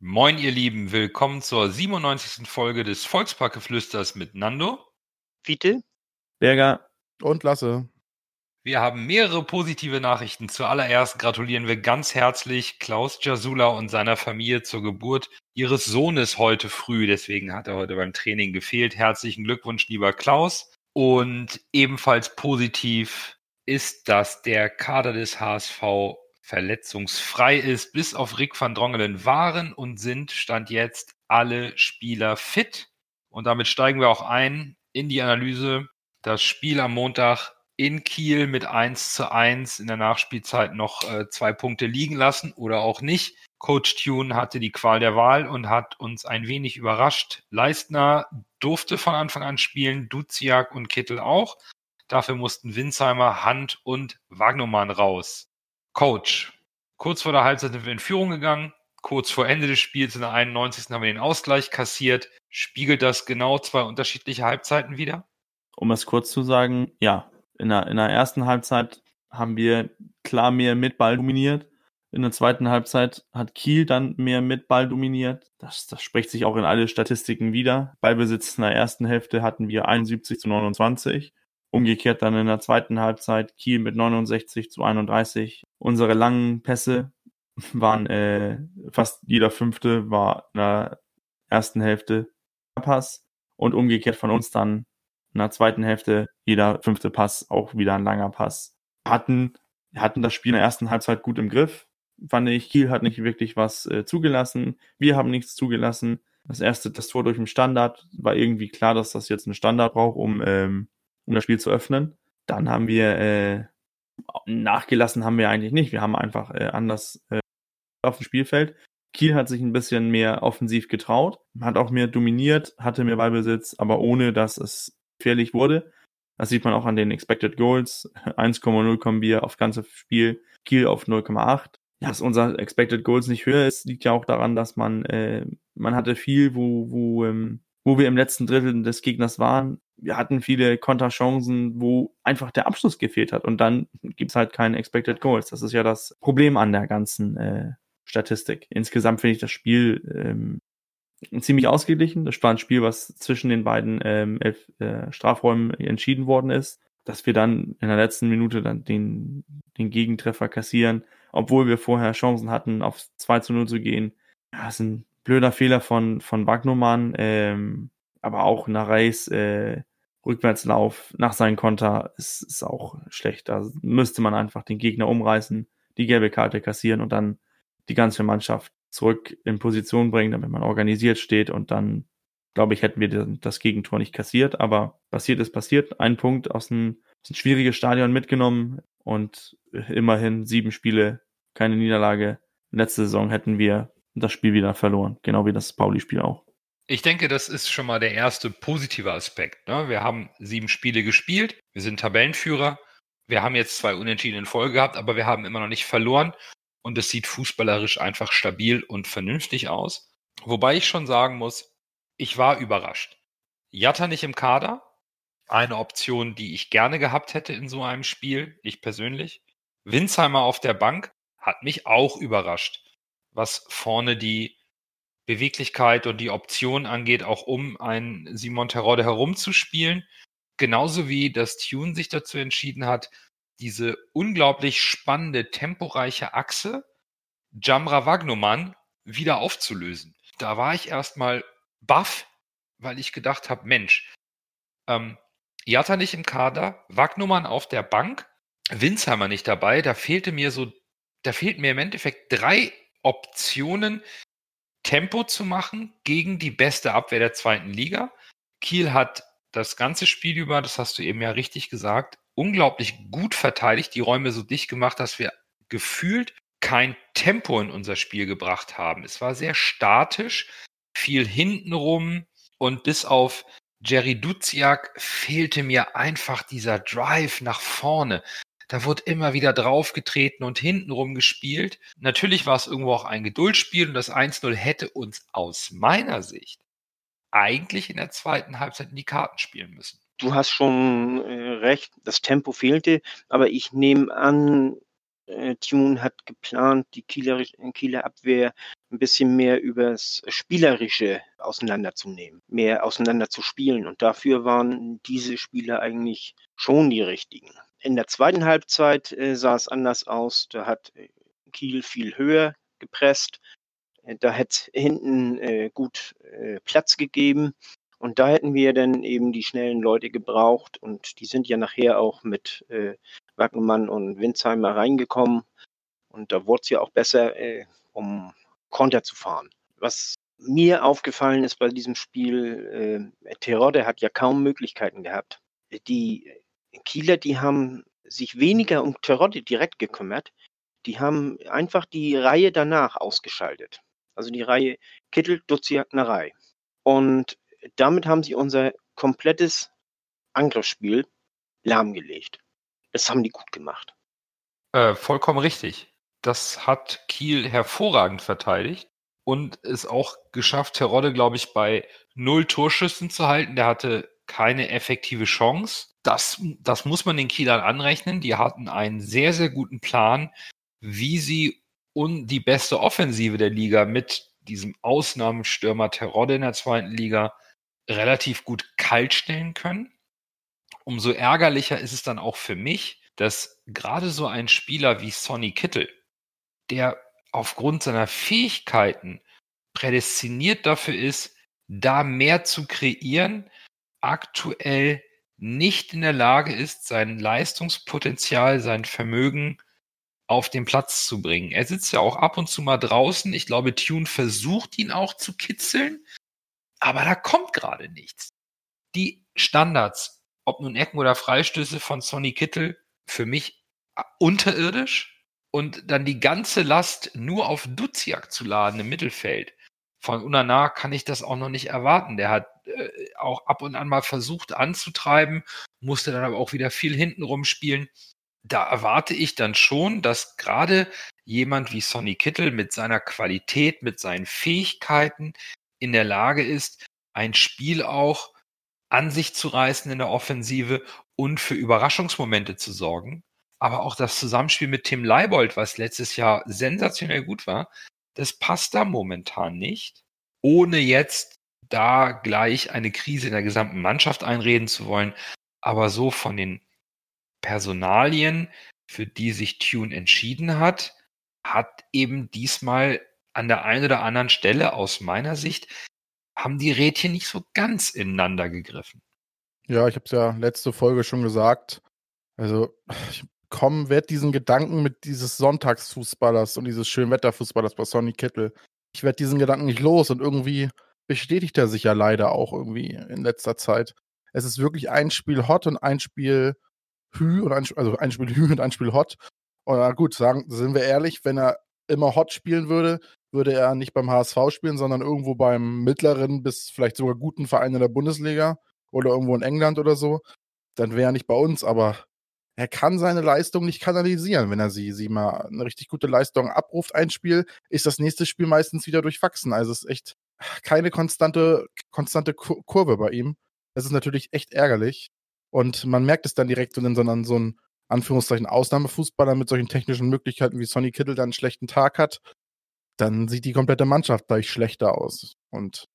Moin, ihr Lieben, willkommen zur 97. Folge des Volksparkgeflüsters mit Nando. Fiete. Berger. Und Lasse. Wir haben mehrere positive Nachrichten. Zuallererst gratulieren wir ganz herzlich Klaus Jasula und seiner Familie zur Geburt ihres Sohnes heute früh. Deswegen hat er heute beim Training gefehlt. Herzlichen Glückwunsch, lieber Klaus. Und ebenfalls positiv ist, dass der Kader des HSV verletzungsfrei ist, bis auf Rick van Drongelen waren und sind Stand jetzt alle Spieler fit. Und damit steigen wir auch ein in die Analyse. Das Spiel am Montag in Kiel mit 1 zu 1 in der Nachspielzeit noch äh, zwei Punkte liegen lassen oder auch nicht. Coach Tune hatte die Qual der Wahl und hat uns ein wenig überrascht. Leistner durfte von Anfang an spielen, Duziak und Kittel auch. Dafür mussten Winsheimer, Hand und Wagnumann raus. Coach, kurz vor der Halbzeit sind wir in Führung gegangen. Kurz vor Ende des Spiels in der 91. haben wir den Ausgleich kassiert. Spiegelt das genau zwei unterschiedliche Halbzeiten wieder? Um es kurz zu sagen, ja. In der, in der ersten Halbzeit haben wir klar mehr mit Ball dominiert. In der zweiten Halbzeit hat Kiel dann mehr mit Ball dominiert. Das, das spricht sich auch in alle Statistiken wieder. Ballbesitz in der ersten Hälfte hatten wir 71 zu 29. Umgekehrt dann in der zweiten Halbzeit Kiel mit 69 zu 31. Unsere langen Pässe waren äh, fast jeder fünfte war in der ersten Hälfte Pass und umgekehrt von uns dann in der zweiten Hälfte jeder fünfte Pass auch wieder ein langer Pass. Hatten hatten das Spiel in der ersten Halbzeit gut im Griff. Fand ich, Kiel hat nicht wirklich was äh, zugelassen. Wir haben nichts zugelassen. Das erste, das Tor durch den Standard, war irgendwie klar, dass das jetzt einen Standard braucht, um ähm, um das Spiel zu öffnen. Dann haben wir äh, nachgelassen haben wir eigentlich nicht. Wir haben einfach äh, anders äh, auf dem Spielfeld. Kiel hat sich ein bisschen mehr offensiv getraut, hat auch mehr dominiert, hatte mehr Ballbesitz, aber ohne dass es gefährlich wurde. Das sieht man auch an den Expected Goals. 1,0 kommen wir auf ganze Spiel, Kiel auf 0,8. Ja, dass unser Expected Goals nicht höher ist, liegt ja auch daran, dass man, äh, man hatte viel, wo, wo, ähm, wo wir im letzten Drittel des Gegners waren, wir hatten viele Konterchancen, wo einfach der Abschluss gefehlt hat und dann gibt's halt keine Expected Goals. Das ist ja das Problem an der ganzen äh, Statistik. Insgesamt finde ich das Spiel ähm, ziemlich ausgeglichen. Das war ein Spiel, was zwischen den beiden ähm, elf, äh, Strafräumen entschieden worden ist. Dass wir dann in der letzten Minute dann den, den Gegentreffer kassieren, obwohl wir vorher Chancen hatten, auf 2 zu 0 zu gehen. Ja, das ein blöder Fehler von, von Wagnumann. Ähm, aber auch nach Reis äh, Rückwärtslauf nach seinem Konter ist, ist auch schlecht. Da müsste man einfach den Gegner umreißen, die gelbe Karte kassieren und dann die ganze Mannschaft zurück in Position bringen, damit man organisiert steht und dann, glaube ich, hätten wir das Gegentor nicht kassiert. Aber passiert ist passiert. Ein Punkt aus einem, aus einem schwierigen Stadion mitgenommen und immerhin sieben Spiele, keine Niederlage. Letzte Saison hätten wir das Spiel wieder verloren, genau wie das Pauli-Spiel auch. Ich denke, das ist schon mal der erste positive Aspekt. Ne? Wir haben sieben Spiele gespielt, wir sind Tabellenführer, wir haben jetzt zwei Unentschieden in Folge gehabt, aber wir haben immer noch nicht verloren und es sieht fußballerisch einfach stabil und vernünftig aus. Wobei ich schon sagen muss, ich war überrascht. Jatta nicht im Kader, eine Option, die ich gerne gehabt hätte in so einem Spiel, ich persönlich. Winsheimer auf der Bank hat mich auch überrascht, was vorne die Beweglichkeit und die Option angeht, auch um einen Simon Terodde herumzuspielen. Genauso wie das Tune sich dazu entschieden hat, diese unglaublich spannende, temporeiche Achse Jamra Wagnumann wieder aufzulösen. Da war ich erstmal baff, weil ich gedacht habe, Mensch, ähm, Jatta nicht im Kader, Wagnumann auf der Bank, Winsheimer nicht dabei, da fehlte mir so, da fehlten mir im Endeffekt drei Optionen, Tempo zu machen gegen die beste Abwehr der zweiten Liga. Kiel hat das ganze Spiel über, das hast du eben ja richtig gesagt, unglaublich gut verteidigt, die Räume so dicht gemacht, dass wir gefühlt kein Tempo in unser Spiel gebracht haben. Es war sehr statisch, viel hintenrum und bis auf Jerry Duziak fehlte mir einfach dieser Drive nach vorne. Da wurde immer wieder draufgetreten und hintenrum gespielt. Natürlich war es irgendwo auch ein Geduldsspiel und das 1-0 hätte uns aus meiner Sicht eigentlich in der zweiten Halbzeit in die Karten spielen müssen. Du hast schon äh, recht, das Tempo fehlte, aber ich nehme an, äh, Tune hat geplant, die Kieler, Kieler Abwehr ein bisschen mehr übers Spielerische auseinanderzunehmen, mehr auseinander zu spielen. Und dafür waren diese Spieler eigentlich schon die richtigen. In der zweiten Halbzeit äh, sah es anders aus. Da hat äh, Kiel viel höher gepresst. Äh, da hätte hinten äh, gut äh, Platz gegeben. Und da hätten wir dann eben die schnellen Leute gebraucht. Und die sind ja nachher auch mit äh, Wackelmann und Winsheimer reingekommen. Und da wurde es ja auch besser, äh, um Konter zu fahren. Was mir aufgefallen ist bei diesem Spiel, äh, Terodde hat ja kaum Möglichkeiten gehabt. Die Kieler, die haben sich weniger um Terodde direkt gekümmert. Die haben einfach die Reihe danach ausgeschaltet. Also die Reihe Kittel, Duziak, Narei. Und damit haben sie unser komplettes Angriffsspiel lahmgelegt. Das haben die gut gemacht. Äh, vollkommen richtig. Das hat Kiel hervorragend verteidigt und es auch geschafft, Terodde, glaube ich, bei null Torschüssen zu halten. Der hatte keine effektive Chance. Das, das muss man den Kielern anrechnen. Die hatten einen sehr, sehr guten Plan, wie sie und die beste Offensive der Liga mit diesem Ausnahmenstürmer Terodde in der zweiten Liga relativ gut kalt stellen können. Umso ärgerlicher ist es dann auch für mich, dass gerade so ein Spieler wie Sonny Kittel, der aufgrund seiner Fähigkeiten prädestiniert dafür ist, da mehr zu kreieren, aktuell nicht in der Lage ist, sein Leistungspotenzial, sein Vermögen auf den Platz zu bringen. Er sitzt ja auch ab und zu mal draußen. Ich glaube, Tune versucht ihn auch zu kitzeln, aber da kommt gerade nichts. Die Standards, ob nun Ecken oder Freistöße von Sonny Kittel, für mich unterirdisch. Und dann die ganze Last nur auf Duziak zu laden im Mittelfeld. Von Unana kann ich das auch noch nicht erwarten. Der hat auch ab und an mal versucht anzutreiben, musste dann aber auch wieder viel hintenrum spielen. Da erwarte ich dann schon, dass gerade jemand wie Sonny Kittel mit seiner Qualität, mit seinen Fähigkeiten in der Lage ist, ein Spiel auch an sich zu reißen in der Offensive und für Überraschungsmomente zu sorgen. Aber auch das Zusammenspiel mit Tim Leibold, was letztes Jahr sensationell gut war, das passt da momentan nicht. Ohne jetzt da gleich eine Krise in der gesamten Mannschaft einreden zu wollen. Aber so von den Personalien, für die sich Tune entschieden hat, hat eben diesmal an der einen oder anderen Stelle aus meiner Sicht haben die Rädchen nicht so ganz ineinander gegriffen. Ja, ich habe es ja letzte Folge schon gesagt. Also ich komme, werde diesen Gedanken mit dieses Sonntagsfußballers und dieses Schönwetterfußballers bei Sonny Kittel, ich werde diesen Gedanken nicht los und irgendwie bestätigt er sich ja leider auch irgendwie in letzter Zeit. Es ist wirklich ein Spiel Hot und ein Spiel Hü und ein, also ein Spiel Hü und ein Spiel Hot. Und gut, sagen, sind wir ehrlich, wenn er immer Hot spielen würde, würde er nicht beim HSV spielen, sondern irgendwo beim mittleren bis vielleicht sogar guten Verein in der Bundesliga oder irgendwo in England oder so. Dann wäre er nicht bei uns, aber er kann seine Leistung nicht kanalisieren. Wenn er sie, sie mal eine richtig gute Leistung abruft, ein Spiel, ist das nächste Spiel meistens wieder durchwachsen. Also es ist echt keine konstante, konstante Kurve bei ihm. Das ist natürlich echt ärgerlich. Und man merkt es dann direkt, wenn dann so ein Anführungszeichen Ausnahmefußballer mit solchen technischen Möglichkeiten wie Sonny Kittel dann einen schlechten Tag hat, dann sieht die komplette Mannschaft gleich schlechter aus. Und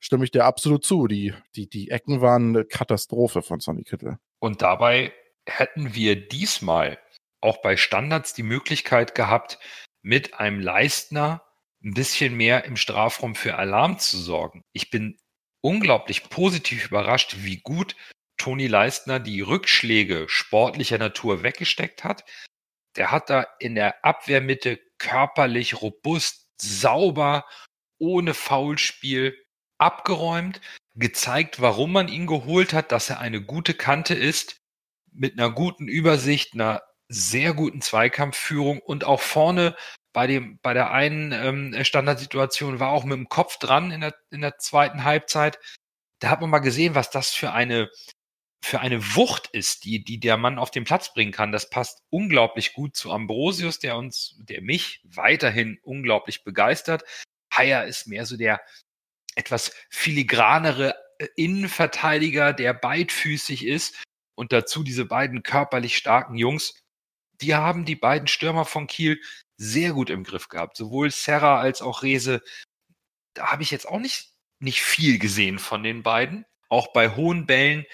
stimme ich dir absolut zu. Die, die, die Ecken waren eine Katastrophe von Sonny Kittel. Und dabei hätten wir diesmal auch bei Standards die Möglichkeit gehabt, mit einem Leistner ein bisschen mehr im Strafraum für Alarm zu sorgen. Ich bin unglaublich positiv überrascht, wie gut Toni Leistner die Rückschläge sportlicher Natur weggesteckt hat. Der hat da in der Abwehrmitte körperlich robust, sauber, ohne Foulspiel abgeräumt, gezeigt, warum man ihn geholt hat, dass er eine gute Kante ist, mit einer guten Übersicht, einer sehr guten Zweikampfführung und auch vorne bei dem, bei der einen ähm, Standardsituation war auch mit dem Kopf dran in der, in der zweiten Halbzeit da hat man mal gesehen, was das für eine, für eine Wucht ist, die, die der Mann auf den Platz bringen kann. Das passt unglaublich gut zu Ambrosius, der uns, der mich weiterhin unglaublich begeistert. Haier ist mehr so der etwas filigranere äh, Innenverteidiger, der beidfüßig ist und dazu diese beiden körperlich starken Jungs. Die haben die beiden Stürmer von Kiel sehr gut im Griff gehabt. Sowohl Serra als auch Rese. Da habe ich jetzt auch nicht, nicht viel gesehen von den beiden. Auch bei hohen Bällen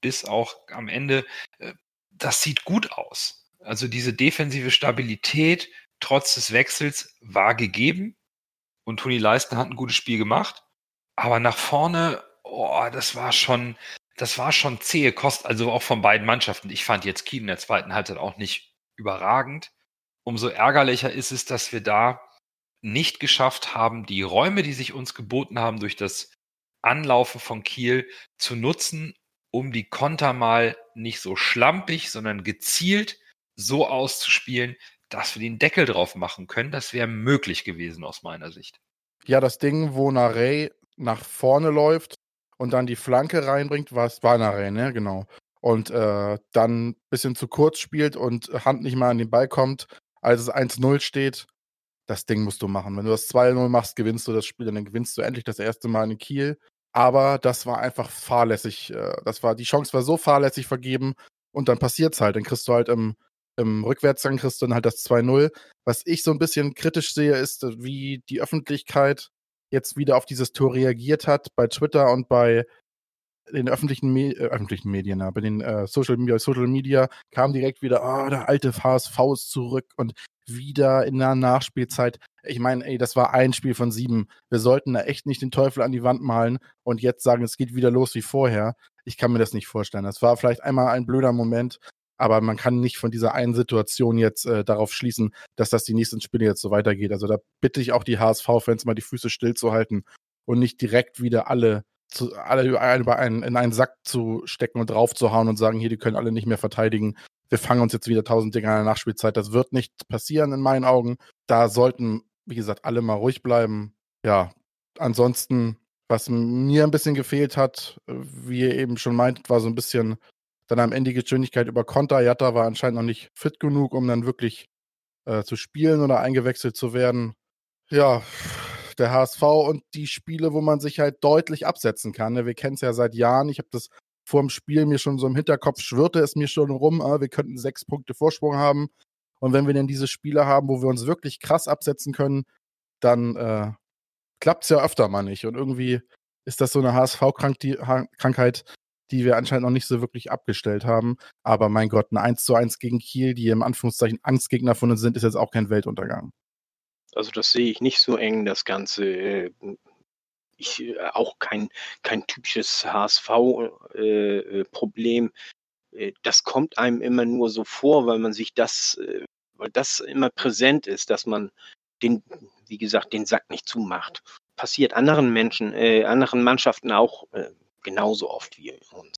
bis auch am Ende. Äh, das sieht gut aus. Also diese defensive Stabilität trotz des Wechsels war gegeben. Und Toni Leisten hat ein gutes Spiel gemacht. Aber nach vorne, oh, das war schon, das war schon zähe Kost, also auch von beiden Mannschaften. Ich fand jetzt Kiel in der zweiten Halbzeit auch nicht überragend. Umso ärgerlicher ist es, dass wir da nicht geschafft haben, die Räume, die sich uns geboten haben, durch das Anlaufen von Kiel zu nutzen, um die Konter mal nicht so schlampig, sondern gezielt so auszuspielen, dass wir den Deckel drauf machen können. Das wäre möglich gewesen aus meiner Sicht. Ja, das Ding, wo Narey nach vorne läuft und dann die Flanke reinbringt, war es war Narey, ne? Genau. Und äh, dann ein bisschen zu kurz spielt und Hand nicht mal an den Ball kommt, als es 1-0 steht. Das Ding musst du machen. Wenn du das 2-0 machst, gewinnst du das Spiel, dann gewinnst du endlich das erste Mal in Kiel. Aber das war einfach fahrlässig. Äh, das war, die Chance war so fahrlässig vergeben und dann passiert es halt. Dann kriegst du halt im, im Rückwärtsgang kriegst du dann halt das 2-0. Was ich so ein bisschen kritisch sehe, ist, wie die Öffentlichkeit jetzt wieder auf dieses Tor reagiert hat bei Twitter und bei den öffentlichen, Me äh, öffentlichen Medien, bei den äh, Social, Media, Social Media kam direkt wieder, oh, der alte HSV ist zurück und wieder in der Nachspielzeit. Ich meine, ey, das war ein Spiel von sieben. Wir sollten da echt nicht den Teufel an die Wand malen und jetzt sagen, es geht wieder los wie vorher. Ich kann mir das nicht vorstellen. Das war vielleicht einmal ein blöder Moment, aber man kann nicht von dieser einen Situation jetzt äh, darauf schließen, dass das die nächsten Spiele jetzt so weitergeht. Also da bitte ich auch die HSV-Fans mal die Füße stillzuhalten und nicht direkt wieder alle, zu, alle über einen, in einen Sack zu stecken und draufzuhauen und sagen, hier, die können alle nicht mehr verteidigen. Wir fangen uns jetzt wieder tausend Dinge an der Nachspielzeit. Das wird nicht passieren in meinen Augen. Da sollten, wie gesagt, alle mal ruhig bleiben. Ja, ansonsten, was mir ein bisschen gefehlt hat, wie ihr eben schon meintet, war so ein bisschen dann am Ende die Geschwindigkeit über Konter. Jatta war anscheinend noch nicht fit genug, um dann wirklich äh, zu spielen oder eingewechselt zu werden. Ja, der HSV und die Spiele, wo man sich halt deutlich absetzen kann. Ne? Wir kennen es ja seit Jahren. Ich habe das vor dem Spiel mir schon so im Hinterkopf schwirrte es mir schon rum, äh, wir könnten sechs Punkte Vorsprung haben. Und wenn wir dann diese Spiele haben, wo wir uns wirklich krass absetzen können, dann äh, klappt es ja öfter mal nicht. Und irgendwie ist das so eine HSV-Krankheit, die wir anscheinend noch nicht so wirklich abgestellt haben. Aber mein Gott, ein 1 zu 1 gegen Kiel, die im Anführungszeichen Angstgegner von uns sind, ist jetzt auch kein Weltuntergang. Also das sehe ich nicht so eng, das Ganze. Äh, ich, äh, auch kein, kein typisches HSV-Problem. Äh, das kommt einem immer nur so vor, weil man sich das, weil das immer präsent ist, dass man den, wie gesagt, den Sack nicht zumacht. Passiert anderen Menschen, anderen Mannschaften auch. Genauso oft wie uns.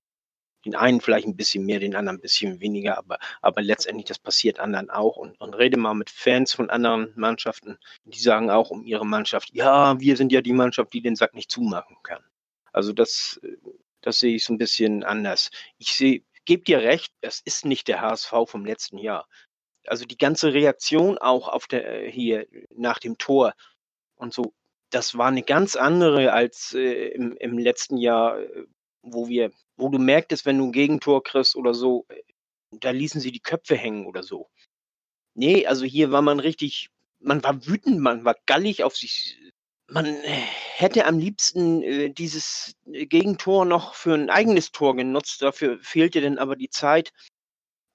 Den einen vielleicht ein bisschen mehr, den anderen ein bisschen weniger, aber, aber letztendlich, das passiert anderen auch. Und, und rede mal mit Fans von anderen Mannschaften, die sagen auch um ihre Mannschaft, ja, wir sind ja die Mannschaft, die den Sack nicht zumachen kann. Also das, das sehe ich so ein bisschen anders. Ich sehe, gebe dir recht, es ist nicht der HSV vom letzten Jahr. Also die ganze Reaktion auch auf der hier nach dem Tor und so, das war eine ganz andere als äh, im, im letzten Jahr, äh, wo wir, wo du merktest, wenn du ein Gegentor kriegst oder so, äh, da ließen sie die Köpfe hängen oder so. Nee, also hier war man richtig, man war wütend, man war gallig auf sich. Man hätte am liebsten äh, dieses Gegentor noch für ein eigenes Tor genutzt, dafür fehlte denn aber die Zeit.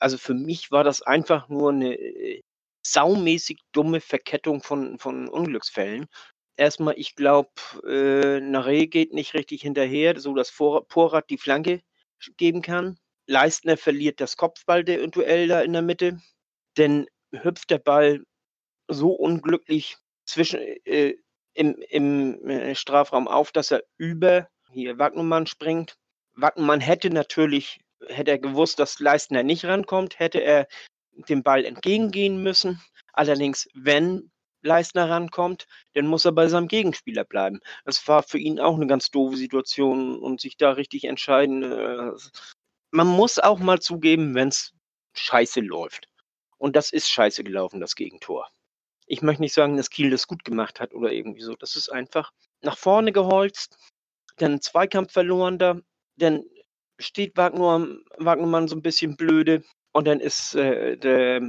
Also für mich war das einfach nur eine äh, saumäßig dumme Verkettung von, von Unglücksfällen erstmal, ich glaube, äh, Nare geht nicht richtig hinterher, so dass Vor Porat die Flanke geben kann. Leistner verliert das Kopfballduell da in der Mitte. Denn hüpft der Ball so unglücklich zwischen, äh, im, im äh, Strafraum auf, dass er über hier Wagnumann springt. Wagnumann hätte natürlich, hätte er gewusst, dass Leistner nicht rankommt, hätte er dem Ball entgegengehen müssen. Allerdings, wenn Leistner rankommt, dann muss er bei seinem Gegenspieler bleiben. Das war für ihn auch eine ganz doofe Situation und sich da richtig entscheiden. Äh, man muss auch mal zugeben, wenn es scheiße läuft. Und das ist scheiße gelaufen, das Gegentor. Ich möchte nicht sagen, dass Kiel das gut gemacht hat oder irgendwie so. Das ist einfach nach vorne geholzt, dann Zweikampf verloren da, dann steht Wagner, Wagnermann so ein bisschen blöde und dann ist äh, der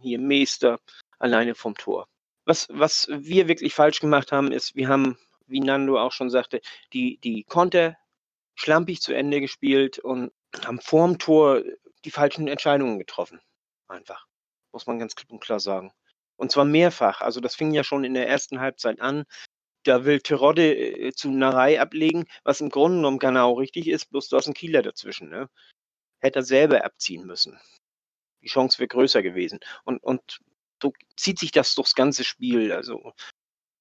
hier Meester alleine vom Tor. Was, was wir wirklich falsch gemacht haben, ist, wir haben, wie Nando auch schon sagte, die, die Konter schlampig zu Ende gespielt und haben vorm Tor die falschen Entscheidungen getroffen. Einfach. Muss man ganz klipp und klar sagen. Und zwar mehrfach. Also das fing ja schon in der ersten Halbzeit an. Da will Terodde äh, zu Narei ablegen, was im Grunde genommen genau richtig ist, bloß du hast einen Kieler dazwischen. Ne? Hätte er selber abziehen müssen. Die Chance wäre größer gewesen. Und, und so zieht sich das durchs ganze Spiel. Also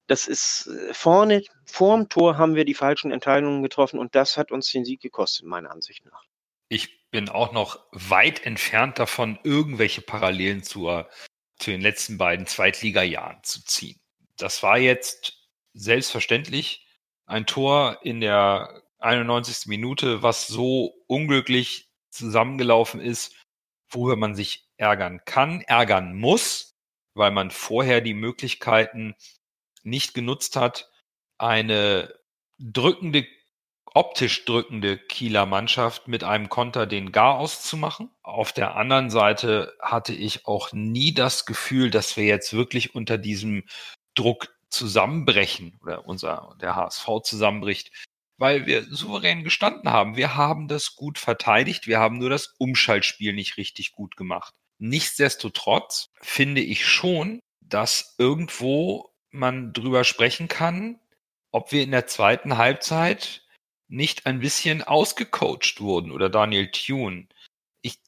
das ist äh, vorne, vorm Tor haben wir die falschen Entscheidungen getroffen und das hat uns den Sieg gekostet, meiner Ansicht nach. Ich bin auch noch weit entfernt davon, irgendwelche Parallelen zur, zu den letzten beiden Zweitliga-Jahren zu ziehen. Das war jetzt selbstverständlich ein Tor in der 91. Minute, was so unglücklich zusammengelaufen ist, worüber man sich ärgern kann, ärgern muss, weil man vorher die Möglichkeiten nicht genutzt hat, eine drückende, optisch drückende Kieler Mannschaft mit einem Konter den Gar auszumachen. Auf der anderen Seite hatte ich auch nie das Gefühl, dass wir jetzt wirklich unter diesem Druck zusammenbrechen oder unser, der HSV zusammenbricht, weil wir souverän gestanden haben. Wir haben das gut verteidigt. Wir haben nur das Umschaltspiel nicht richtig gut gemacht. Nichtsdestotrotz finde ich schon, dass irgendwo man drüber sprechen kann, ob wir in der zweiten Halbzeit nicht ein bisschen ausgecoacht wurden oder Daniel Thune. Ich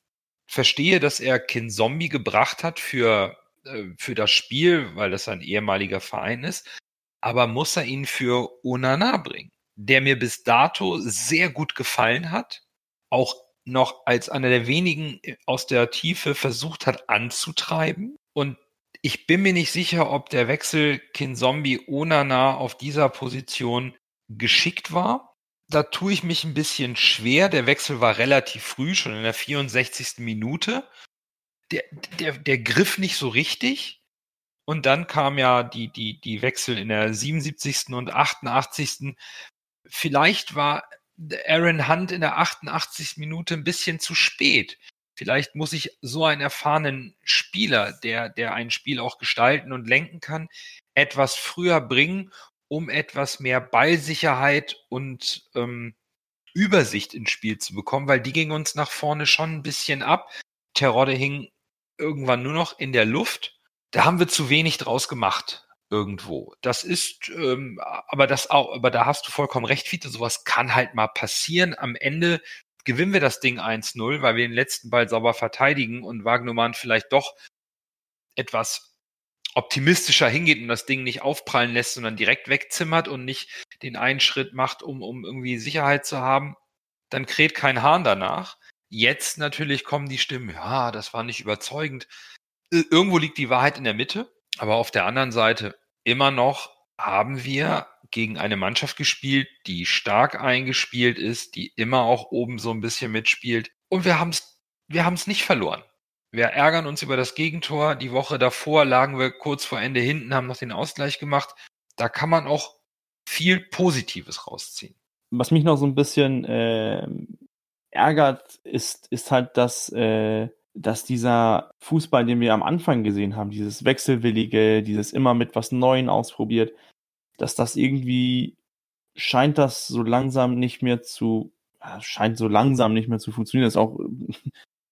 verstehe, dass er Kin Zombie gebracht hat für, äh, für das Spiel, weil das ein ehemaliger Verein ist, aber muss er ihn für Onana bringen, der mir bis dato sehr gut gefallen hat, auch noch als einer der wenigen äh, aus der Tiefe versucht hat anzutreiben. Und ich bin mir nicht sicher, ob der Wechsel Kinzombie Onana auf dieser Position geschickt war. Da tue ich mich ein bisschen schwer. Der Wechsel war relativ früh, schon in der 64. Minute. Der, der, der griff nicht so richtig. Und dann kam ja die, die, die Wechsel in der 77. und 88. Vielleicht war Aaron Hunt in der 88. Minute ein bisschen zu spät. Vielleicht muss ich so einen erfahrenen Spieler, der, der ein Spiel auch gestalten und lenken kann, etwas früher bringen, um etwas mehr Ballsicherheit und ähm, Übersicht ins Spiel zu bekommen, weil die ging uns nach vorne schon ein bisschen ab. Terodde hing irgendwann nur noch in der Luft. Da haben wir zu wenig draus gemacht irgendwo. Das ist, ähm, aber das auch, aber da hast du vollkommen recht, Fiete, sowas kann halt mal passieren. Am Ende gewinnen wir das Ding 1-0, weil wir den letzten Ball sauber verteidigen und Wagnumann vielleicht doch etwas optimistischer hingeht und das Ding nicht aufprallen lässt, sondern direkt wegzimmert und nicht den einen Schritt macht, um, um irgendwie Sicherheit zu haben, dann kräht kein Hahn danach. Jetzt natürlich kommen die Stimmen, ja, das war nicht überzeugend. Irgendwo liegt die Wahrheit in der Mitte, aber auf der anderen Seite, immer noch haben wir gegen eine Mannschaft gespielt, die stark eingespielt ist, die immer auch oben so ein bisschen mitspielt. Und wir haben es wir haben's nicht verloren. Wir ärgern uns über das Gegentor. Die Woche davor lagen wir kurz vor Ende hinten, haben noch den Ausgleich gemacht. Da kann man auch viel Positives rausziehen. Was mich noch so ein bisschen äh, ärgert, ist, ist halt, dass äh, dass dieser Fußball, den wir am Anfang gesehen haben, dieses Wechselwillige, dieses immer mit was Neuem ausprobiert, dass das irgendwie scheint das so langsam nicht mehr zu, scheint so langsam nicht mehr zu funktionieren. Das ist auch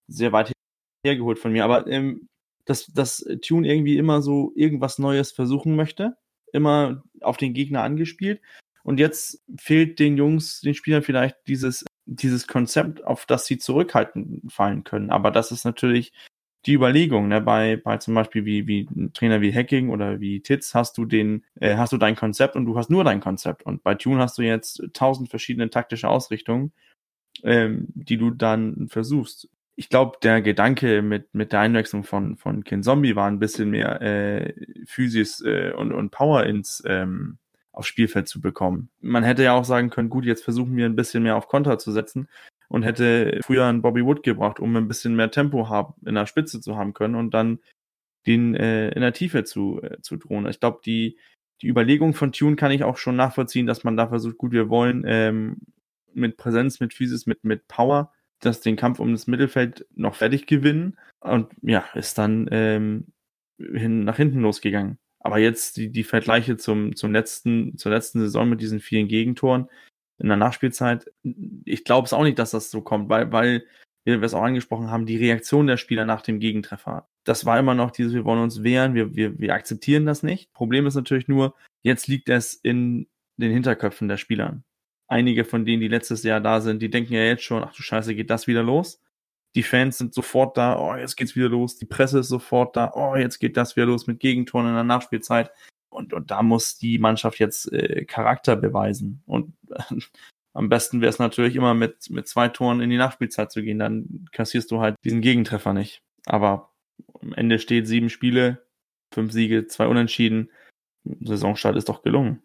sehr weit hergeholt von mir, aber ähm, dass, dass Tune irgendwie immer so irgendwas Neues versuchen möchte, immer auf den Gegner angespielt. Und jetzt fehlt den Jungs, den Spielern vielleicht dieses dieses Konzept, auf das sie zurückhalten fallen können. Aber das ist natürlich die Überlegung, ne? bei, bei zum Beispiel wie, wie ein Trainer wie Hacking oder wie Titz hast du den, äh, hast du dein Konzept und du hast nur dein Konzept. Und bei Tune hast du jetzt tausend verschiedene taktische Ausrichtungen, ähm, die du dann versuchst. ich glaube, der Gedanke mit, mit der Einwechslung von, von Kin Zombie war ein bisschen mehr äh, Physis äh, und, und Power ins ähm, aufs Spielfeld zu bekommen. Man hätte ja auch sagen können, gut, jetzt versuchen wir ein bisschen mehr auf Konter zu setzen und hätte früher einen Bobby Wood gebracht, um ein bisschen mehr Tempo haben, in der Spitze zu haben können und dann den äh, in der Tiefe zu, äh, zu drohen. Ich glaube, die, die Überlegung von Tune kann ich auch schon nachvollziehen, dass man da versucht, gut, wir wollen ähm, mit Präsenz, mit Physis, mit, mit Power, dass den Kampf um das Mittelfeld noch fertig gewinnen und ja, ist dann ähm, hin, nach hinten losgegangen. Aber jetzt die, die Vergleiche zum, zum letzten, zur letzten Saison mit diesen vielen Gegentoren in der Nachspielzeit, ich glaube es auch nicht, dass das so kommt, weil, weil wir es auch angesprochen haben, die Reaktion der Spieler nach dem Gegentreffer. Das war immer noch dieses, wir wollen uns wehren, wir, wir, wir akzeptieren das nicht. Problem ist natürlich nur, jetzt liegt es in den Hinterköpfen der Spieler. Einige von denen, die letztes Jahr da sind, die denken ja jetzt schon, ach du Scheiße, geht das wieder los? Die Fans sind sofort da, oh, jetzt geht's wieder los. Die Presse ist sofort da, oh, jetzt geht das wieder los mit Gegentoren in der Nachspielzeit. Und, und da muss die Mannschaft jetzt äh, Charakter beweisen. Und äh, am besten wäre es natürlich immer mit, mit zwei Toren in die Nachspielzeit zu gehen. Dann kassierst du halt diesen Gegentreffer nicht. Aber am Ende steht sieben Spiele, fünf Siege, zwei Unentschieden. Saisonstart ist doch gelungen.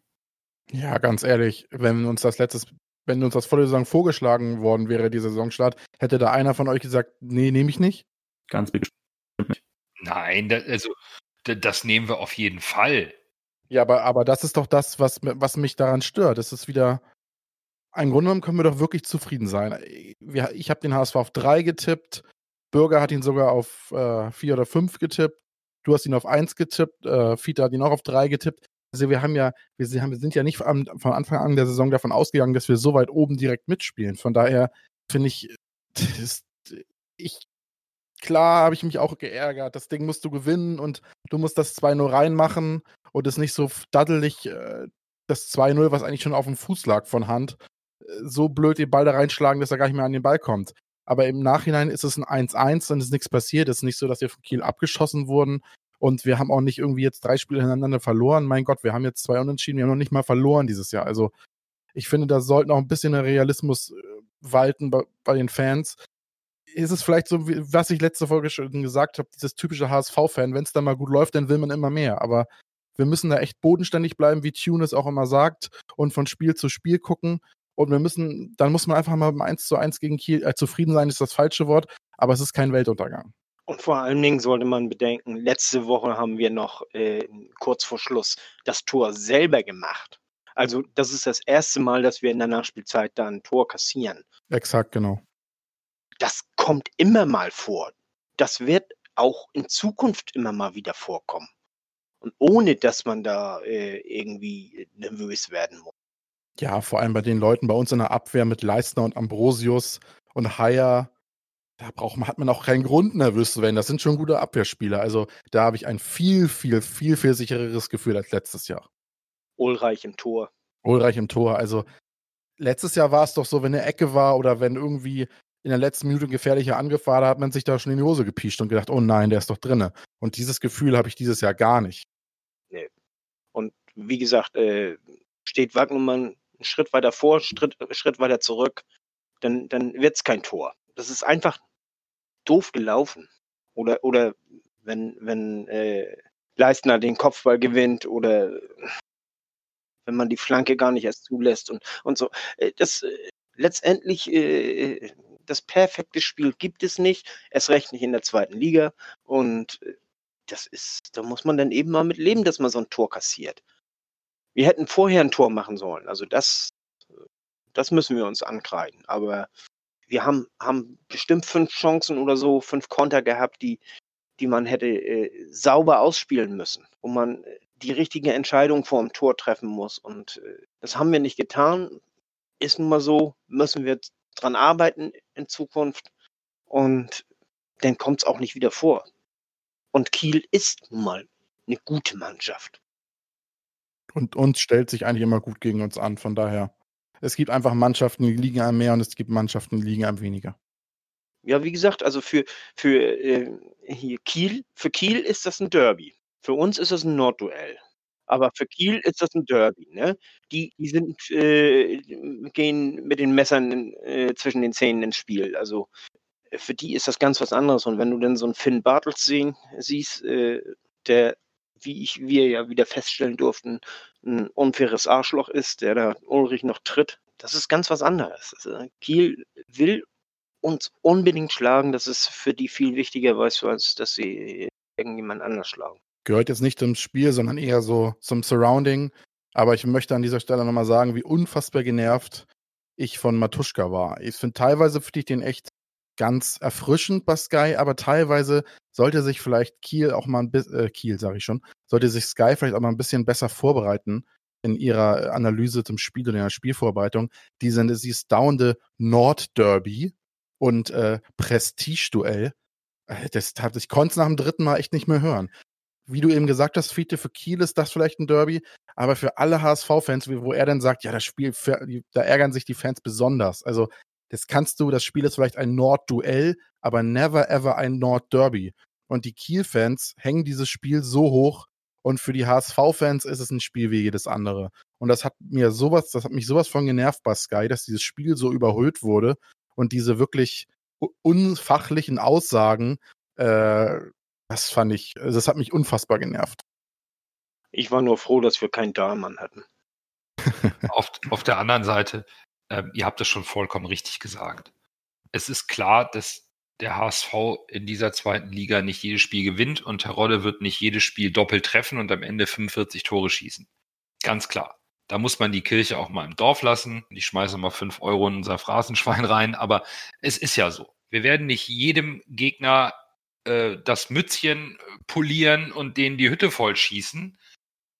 Ja, ganz ehrlich, wenn uns das letztes wenn uns das volle Saison vorgeschlagen worden wäre, dieser Saisonstart, hätte da einer von euch gesagt, nee, nehme ich nicht? Ganz bestimmt nicht. Nein, das, also das nehmen wir auf jeden Fall. Ja, aber, aber das ist doch das, was, was mich daran stört. Das ist wieder, im Grunde genommen können wir doch wirklich zufrieden sein. Ich habe den HSV auf 3 getippt, Bürger hat ihn sogar auf 4 äh, oder 5 getippt, du hast ihn auf 1 getippt, äh, Fiete hat ihn auch auf 3 getippt. Also wir haben ja, wir, sind ja nicht von Anfang an der Saison davon ausgegangen, dass wir so weit oben direkt mitspielen. Von daher finde ich, ist, ich, klar habe ich mich auch geärgert. Das Ding musst du gewinnen und du musst das 2-0 reinmachen und es nicht so daddelig, äh, das 2-0, was eigentlich schon auf dem Fuß lag von Hand, äh, so blöd den Ball da reinschlagen, dass er gar nicht mehr an den Ball kommt. Aber im Nachhinein ist es ein 1-1, dann ist nichts passiert. Es ist nicht so, dass wir von Kiel abgeschossen wurden. Und wir haben auch nicht irgendwie jetzt drei Spiele hintereinander verloren. Mein Gott, wir haben jetzt zwei Unentschieden, wir haben noch nicht mal verloren dieses Jahr. Also ich finde, da sollte noch ein bisschen Realismus äh, walten bei, bei den Fans. Ist es vielleicht so, wie, was ich letzte Folge schon gesagt habe, dieses typische HSV-Fan, wenn es dann mal gut läuft, dann will man immer mehr. Aber wir müssen da echt bodenständig bleiben, wie Tune es auch immer sagt, und von Spiel zu Spiel gucken. Und wir müssen, dann muss man einfach mal 1 zu 1 gegen Kiel, äh, zufrieden sein ist das falsche Wort, aber es ist kein Weltuntergang. Und vor allen Dingen sollte man bedenken, letzte Woche haben wir noch äh, kurz vor Schluss das Tor selber gemacht. Also das ist das erste Mal, dass wir in der Nachspielzeit da ein Tor kassieren. Exakt, genau. Das kommt immer mal vor. Das wird auch in Zukunft immer mal wieder vorkommen. Und ohne dass man da äh, irgendwie nervös werden muss. Ja, vor allem bei den Leuten bei uns in der Abwehr mit Leistner und Ambrosius und Haier da braucht man, hat man auch keinen Grund, nervös zu werden. Das sind schon gute Abwehrspieler. Also da habe ich ein viel, viel, viel, viel sichereres Gefühl als letztes Jahr. Ulreich im Tor. Ulreich im Tor. Also letztes Jahr war es doch so, wenn eine Ecke war oder wenn irgendwie in der letzten Minute ein gefährlicher Angriff war, da hat man sich da schon in die Hose gepiescht und gedacht, oh nein, der ist doch drinne. Und dieses Gefühl habe ich dieses Jahr gar nicht. Nee. Und wie gesagt, äh, steht Wagnumann einen Schritt weiter vor, Schritt, Schritt weiter zurück, dann, dann wird es kein Tor das ist einfach doof gelaufen. Oder, oder wenn, wenn äh, Leistner den Kopfball gewinnt oder wenn man die Flanke gar nicht erst zulässt und, und so. Äh, das äh, letztendlich äh, das perfekte Spiel gibt es nicht, erst recht nicht in der zweiten Liga. Und äh, das ist, da muss man dann eben mal mit leben, dass man so ein Tor kassiert. Wir hätten vorher ein Tor machen sollen. Also das, das müssen wir uns ankreiden. Aber wir haben, haben bestimmt fünf Chancen oder so, fünf Konter gehabt, die, die man hätte äh, sauber ausspielen müssen, wo man äh, die richtige Entscheidung vor dem Tor treffen muss. Und äh, das haben wir nicht getan. Ist nun mal so, müssen wir dran arbeiten in Zukunft. Und dann kommt es auch nicht wieder vor. Und Kiel ist nun mal eine gute Mannschaft. Und uns stellt sich eigentlich immer gut gegen uns an, von daher. Es gibt einfach Mannschaften, die liegen einem mehr und es gibt Mannschaften, die liegen einem weniger. Ja, wie gesagt, also für, für äh, hier Kiel, für Kiel ist das ein Derby. Für uns ist das ein Nordduell. Aber für Kiel ist das ein Derby, ne? Die, die sind, äh, gehen mit den Messern äh, zwischen den Zähnen ins Spiel. Also für die ist das ganz was anderes. Und wenn du dann so einen Finn Bartels sehen, siehst, äh, der, wie ich, wir ja wieder feststellen durften, ein unfaires Arschloch ist, der da Ulrich noch tritt, das ist ganz was anderes. Also Kiel will uns unbedingt schlagen. Das ist für die viel wichtiger, weißt du, als dass sie irgendjemand anders schlagen. Gehört jetzt nicht zum Spiel, sondern eher so zum Surrounding. Aber ich möchte an dieser Stelle nochmal sagen, wie unfassbar genervt ich von Matuschka war. Ich finde, teilweise finde ich den echt ganz erfrischend bei Sky, aber teilweise sollte sich vielleicht Kiel auch mal ein bisschen, äh, Kiel sage ich schon, sollte sich Sky vielleicht auch mal ein bisschen besser vorbereiten in ihrer Analyse zum Spiel und in der Spielvorbereitung. Diese, dieses dauernde Nord-Derby und äh, Prestige-Duell, äh, das ich konnte es nach dem dritten Mal echt nicht mehr hören. Wie du eben gesagt hast, Fiete, für Kiel ist das vielleicht ein Derby, aber für alle HSV-Fans, wo er dann sagt, ja, das Spiel, da ärgern sich die Fans besonders. Also, das kannst du, das Spiel ist vielleicht ein Nord-Duell, aber never ever ein Nord-Derby. Und die Kiel-Fans hängen dieses Spiel so hoch und für die HSV-Fans ist es ein Spiel wie jedes andere. Und das hat mir sowas, das hat mich sowas von genervt bei Sky, dass dieses Spiel so überhöht wurde und diese wirklich unfachlichen Aussagen, äh, das fand ich, das hat mich unfassbar genervt. Ich war nur froh, dass wir keinen Dahlmann hatten. auf, auf der anderen Seite, äh, ihr habt es schon vollkommen richtig gesagt. Es ist klar, dass der HSV in dieser zweiten Liga nicht jedes Spiel gewinnt und Terodde wird nicht jedes Spiel doppelt treffen und am Ende 45 Tore schießen. Ganz klar. Da muss man die Kirche auch mal im Dorf lassen. Ich schmeiße mal fünf Euro in unser Phrasenschwein rein, aber es ist ja so. Wir werden nicht jedem Gegner äh, das Mützchen polieren und denen die Hütte voll schießen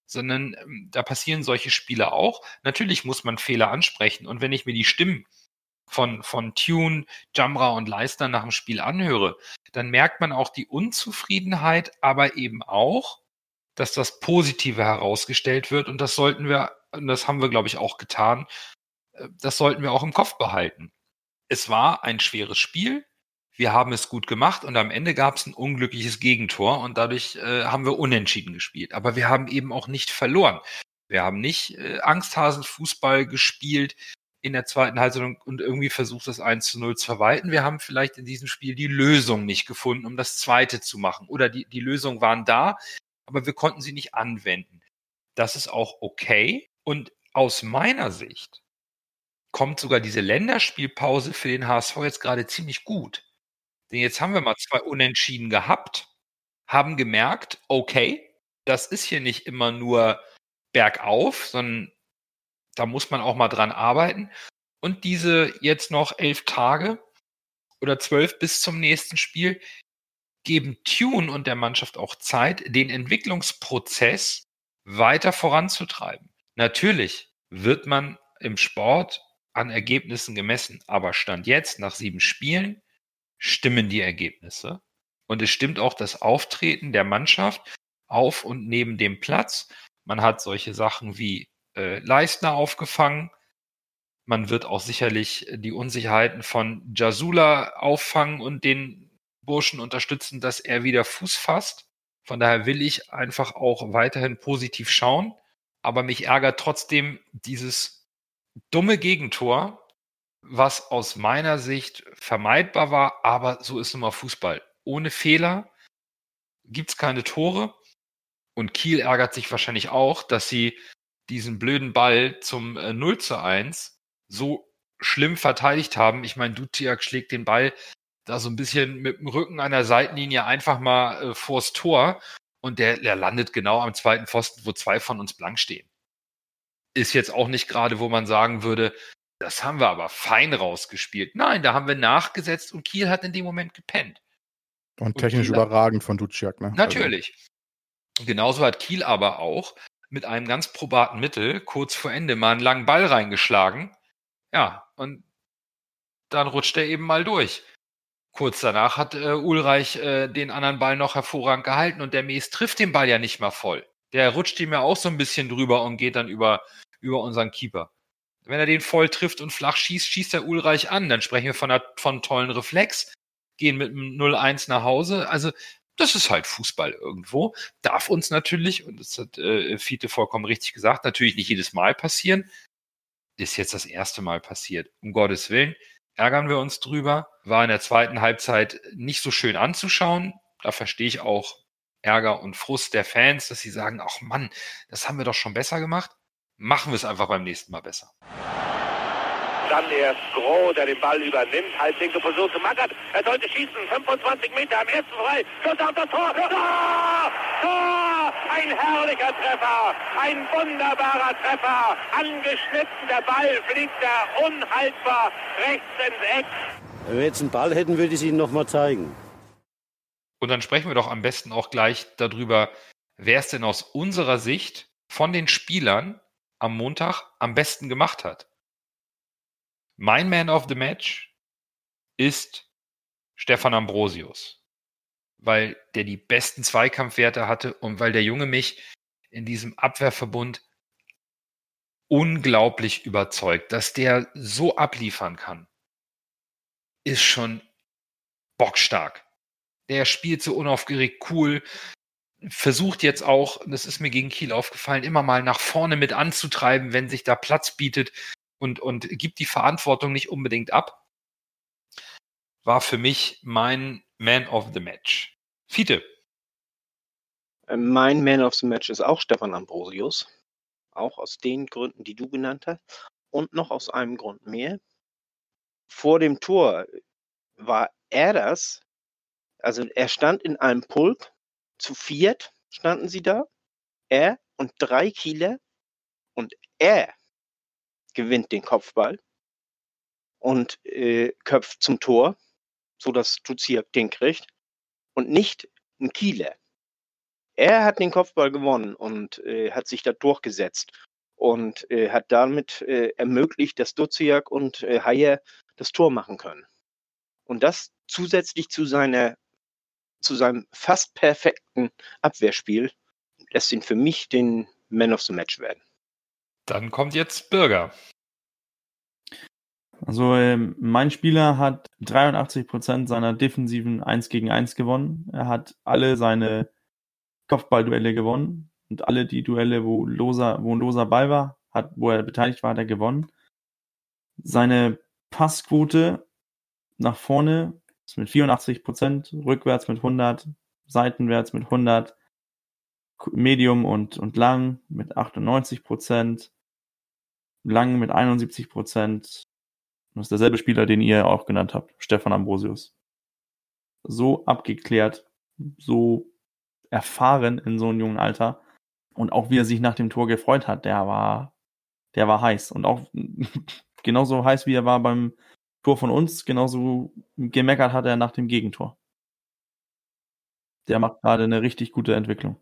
sondern ähm, da passieren solche Spiele auch. Natürlich muss man Fehler ansprechen. Und wenn ich mir die Stimmen von, von Tune, Jamra und Leister nach dem Spiel anhöre, dann merkt man auch die Unzufriedenheit, aber eben auch, dass das Positive herausgestellt wird. Und das sollten wir, und das haben wir, glaube ich, auch getan, äh, das sollten wir auch im Kopf behalten. Es war ein schweres Spiel wir haben es gut gemacht und am Ende gab es ein unglückliches Gegentor und dadurch äh, haben wir unentschieden gespielt. Aber wir haben eben auch nicht verloren. Wir haben nicht äh, Angsthasenfußball gespielt in der zweiten Halbzeit und, irgendwie versucht, das 1 zu 0 zu verwalten. Wir haben vielleicht in diesem Spiel die Lösung nicht gefunden, um das zweite zu machen. Oder die, die Lösungen waren da, aber wir konnten sie nicht anwenden. Das ist auch okay. Und aus meiner Sicht kommt sogar diese Länderspielpause für den HSV jetzt gerade ziemlich gut. Denn jetzt haben wir mal zwei Unentschieden gehabt, haben gemerkt, okay, das ist hier nicht immer nur bergauf, sondern da muss man auch mal dran arbeiten. Und diese jetzt noch elf Tage oder zwölf bis zum nächsten Spiel geben Tune und der Mannschaft auch Zeit, den Entwicklungsprozess weiter voranzutreiben. Natürlich wird man im Sport an Ergebnissen gemessen, aber Stand jetzt nach sieben Spielen stimmen die Ergebnisse. Und es stimmt auch das Auftreten der Mannschaft auf und neben dem Platz. Man hat solche Sachen wie äh, Leistner aufgefangen. Man wird auch sicherlich die Unsicherheiten von Jasula auffangen und den Burschen unterstützen, dass er wieder Fuß fasst. Von daher will ich einfach auch weiterhin positiv schauen. Aber mich ärgert trotzdem dieses dumme Gegentor, was aus meiner Sicht vermeidbar war, aber so ist nun mal Fußball. Ohne Fehler gibt es keine Tore. Und Kiel ärgert sich wahrscheinlich auch, dass sie diesen blöden Ball zum äh, 0 zu 1 so schlimm verteidigt haben. Ich meine, Dutiak schlägt den Ball da so ein bisschen mit dem Rücken an der Seitenlinie einfach mal äh, vors Tor und der, der landet genau am zweiten Pfosten, wo zwei von uns blank stehen. Ist jetzt auch nicht gerade, wo man sagen würde, das haben wir aber fein rausgespielt. Nein, da haben wir nachgesetzt und Kiel hat in dem Moment gepennt. Und technisch und überragend von Duciak, ne? Also Natürlich. Also. Genauso hat Kiel aber auch mit einem ganz probaten Mittel kurz vor Ende mal einen langen Ball reingeschlagen. Ja, und dann rutscht er eben mal durch. Kurz danach hat äh, Ulreich äh, den anderen Ball noch hervorragend gehalten und der Mees trifft den Ball ja nicht mal voll. Der rutscht ihm ja auch so ein bisschen drüber und geht dann über, über unseren Keeper. Wenn er den voll trifft und flach schießt, schießt er Ulreich an. Dann sprechen wir von einer von tollen Reflex, gehen mit einem 0-1 nach Hause. Also das ist halt Fußball irgendwo. Darf uns natürlich, und das hat äh, Fiete vollkommen richtig gesagt, natürlich nicht jedes Mal passieren. Ist jetzt das erste Mal passiert. Um Gottes Willen. ärgern wir uns drüber. War in der zweiten Halbzeit nicht so schön anzuschauen. Da verstehe ich auch Ärger und Frust der Fans, dass sie sagen, ach Mann, das haben wir doch schon besser gemacht. Machen wir es einfach beim nächsten Mal besser. Dann erst Groh, der den Ball übernimmt. Halblinke Position zu Magath. Er sollte schießen. 25 Meter am ersten frei. Schuss auf das Tor. Tor! Tor! Ein herrlicher Treffer. Ein wunderbarer Treffer. Angeschnitten. Der Ball fliegt da unhaltbar rechts ins Eck. Wenn wir jetzt einen Ball hätten, würde ich es Ihnen nochmal zeigen. Und dann sprechen wir doch am besten auch gleich darüber, wer es denn aus unserer Sicht von den Spielern am Montag am besten gemacht hat. Mein Man of the Match ist Stefan Ambrosius, weil der die besten Zweikampfwerte hatte und weil der Junge mich in diesem Abwehrverbund unglaublich überzeugt, dass der so abliefern kann, ist schon bockstark. Der spielt so unaufgeregt cool, versucht jetzt auch, das ist mir gegen Kiel aufgefallen, immer mal nach vorne mit anzutreiben, wenn sich da Platz bietet und, und gibt die Verantwortung nicht unbedingt ab. War für mich mein Man of the Match. Fiete. Äh, Mein Man of the Match ist auch Stefan Ambrosius. Auch aus den Gründen, die du genannt hast. Und noch aus einem Grund mehr. Vor dem Tor war er das. Also er stand in einem Pulk. Zu viert standen sie da. Er und drei Kieler. Und er gewinnt den Kopfball und äh, köpft zum Tor, sodass Duziak den kriegt. Und nicht ein Kieler. Er hat den Kopfball gewonnen und äh, hat sich da durchgesetzt und äh, hat damit äh, ermöglicht, dass Duziak und äh, Hayer das Tor machen können. Und das zusätzlich zu seiner zu seinem fast perfekten Abwehrspiel lässt ihn für mich den Man of the Match werden. Dann kommt jetzt Bürger. Also ähm, mein Spieler hat 83% seiner defensiven 1 gegen 1 gewonnen. Er hat alle seine Kopfballduelle gewonnen und alle die Duelle, wo loser, wo ein loser Ball war, hat, wo er beteiligt war, hat er gewonnen. Seine Passquote nach vorne ist mit 84%, rückwärts mit 100, seitenwärts mit 100, Medium und, und lang mit 98%, lang mit 71%. Das ist derselbe Spieler, den ihr auch genannt habt, Stefan Ambrosius. So abgeklärt, so erfahren in so einem jungen Alter. Und auch wie er sich nach dem Tor gefreut hat, der war, der war heiß. Und auch genauso heiß, wie er war beim Tor von uns, genauso gemeckert hat er nach dem Gegentor. Der macht gerade eine richtig gute Entwicklung.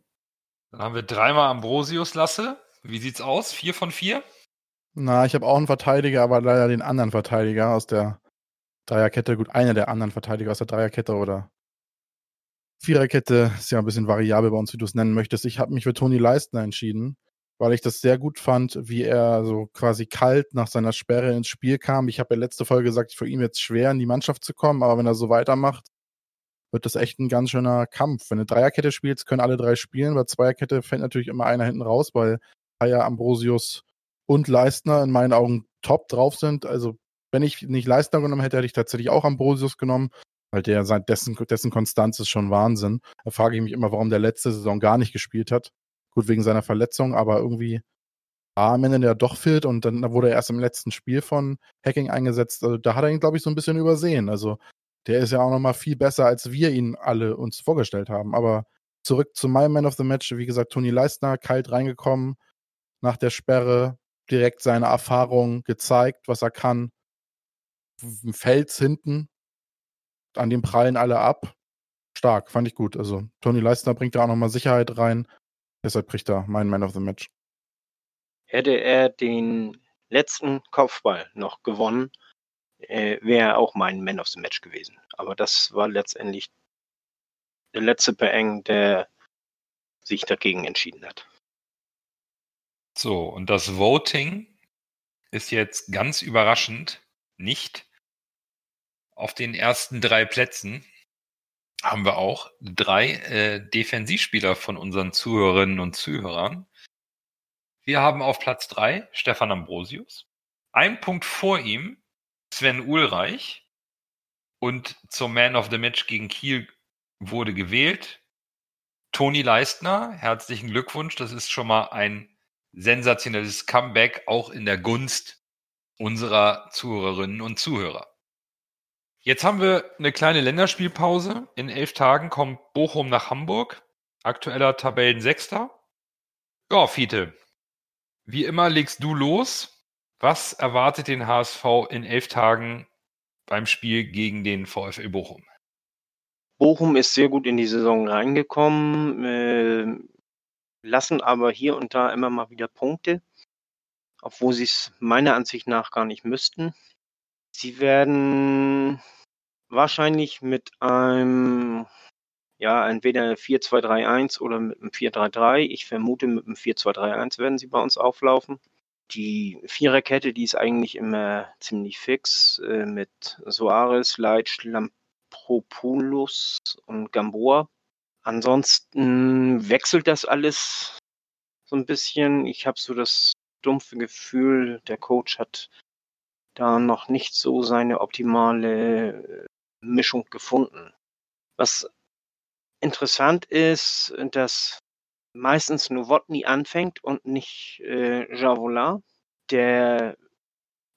Dann haben wir dreimal Ambrosius Lasse. Wie sieht's aus? Vier von vier? Na, ich habe auch einen Verteidiger, aber leider den anderen Verteidiger aus der Dreierkette. Gut, einer der anderen Verteidiger aus der Dreierkette oder Viererkette. Ist ja ein bisschen variabel bei uns, wie du es nennen möchtest. Ich habe mich für Toni Leistner entschieden, weil ich das sehr gut fand, wie er so quasi kalt nach seiner Sperre ins Spiel kam. Ich habe ja letzte Folge gesagt, für ihn jetzt schwer in die Mannschaft zu kommen, aber wenn er so weitermacht, wird das echt ein ganz schöner Kampf. Wenn du Dreierkette spielst, können alle drei spielen. Bei Zweierkette fällt natürlich immer einer hinten raus, weil Haya, Ambrosius und Leistner in meinen Augen top drauf sind. Also, wenn ich nicht Leistner genommen hätte, hätte ich tatsächlich auch Ambrosius genommen, weil der dessen, dessen Konstanz ist schon Wahnsinn. Da frage ich mich immer, warum der letzte Saison gar nicht gespielt hat. Gut, wegen seiner Verletzung, aber irgendwie war am Ende der doch fit und dann wurde er erst im letzten Spiel von Hacking eingesetzt. Also, da hat er ihn, glaube ich, so ein bisschen übersehen. Also, der ist ja auch nochmal viel besser, als wir ihn alle uns vorgestellt haben. Aber zurück zu meinem Man of the Match. Wie gesagt, Toni Leistner, kalt reingekommen, nach der Sperre, direkt seine Erfahrung gezeigt, was er kann. Fels hinten, an dem prallen alle ab. Stark, fand ich gut. Also Toni Leistner bringt da auch nochmal Sicherheit rein. Deshalb kriegt er meinen Man of the Match. Hätte er den letzten Kopfball noch gewonnen, äh, wäre er auch mein Man of the Match gewesen. Aber das war letztendlich der letzte Peeng, der sich dagegen entschieden hat. So, und das Voting ist jetzt ganz überraschend nicht auf den ersten drei Plätzen. Haben wir auch drei äh, Defensivspieler von unseren Zuhörerinnen und Zuhörern. Wir haben auf Platz drei Stefan Ambrosius. Ein Punkt vor ihm Sven Ulreich und zum Man of the Match gegen Kiel wurde gewählt Toni Leistner. Herzlichen Glückwunsch. Das ist schon mal ein sensationelles Comeback, auch in der Gunst unserer Zuhörerinnen und Zuhörer. Jetzt haben wir eine kleine Länderspielpause. In elf Tagen kommt Bochum nach Hamburg. Aktueller Tabellensechster. Ja, Fiete, wie immer legst du los. Was erwartet den HSV in elf Tagen beim Spiel gegen den VfL Bochum? Bochum ist sehr gut in die Saison reingekommen, äh, lassen aber hier und da immer mal wieder Punkte, obwohl sie es meiner Ansicht nach gar nicht müssten. Sie werden wahrscheinlich mit einem, ja, entweder 4-2-3-1 oder mit einem 4-3-3. Ich vermute, mit einem 4-2-3-1 werden sie bei uns auflaufen. Die Viererkette, die ist eigentlich immer ziemlich fix äh, mit Soares, Leitsch, Lampropoulos und Gamboa. Ansonsten wechselt das alles so ein bisschen. Ich habe so das dumpfe Gefühl, der Coach hat da noch nicht so seine optimale Mischung gefunden. Was interessant ist, dass meistens Novotny anfängt und nicht äh, Javolin, der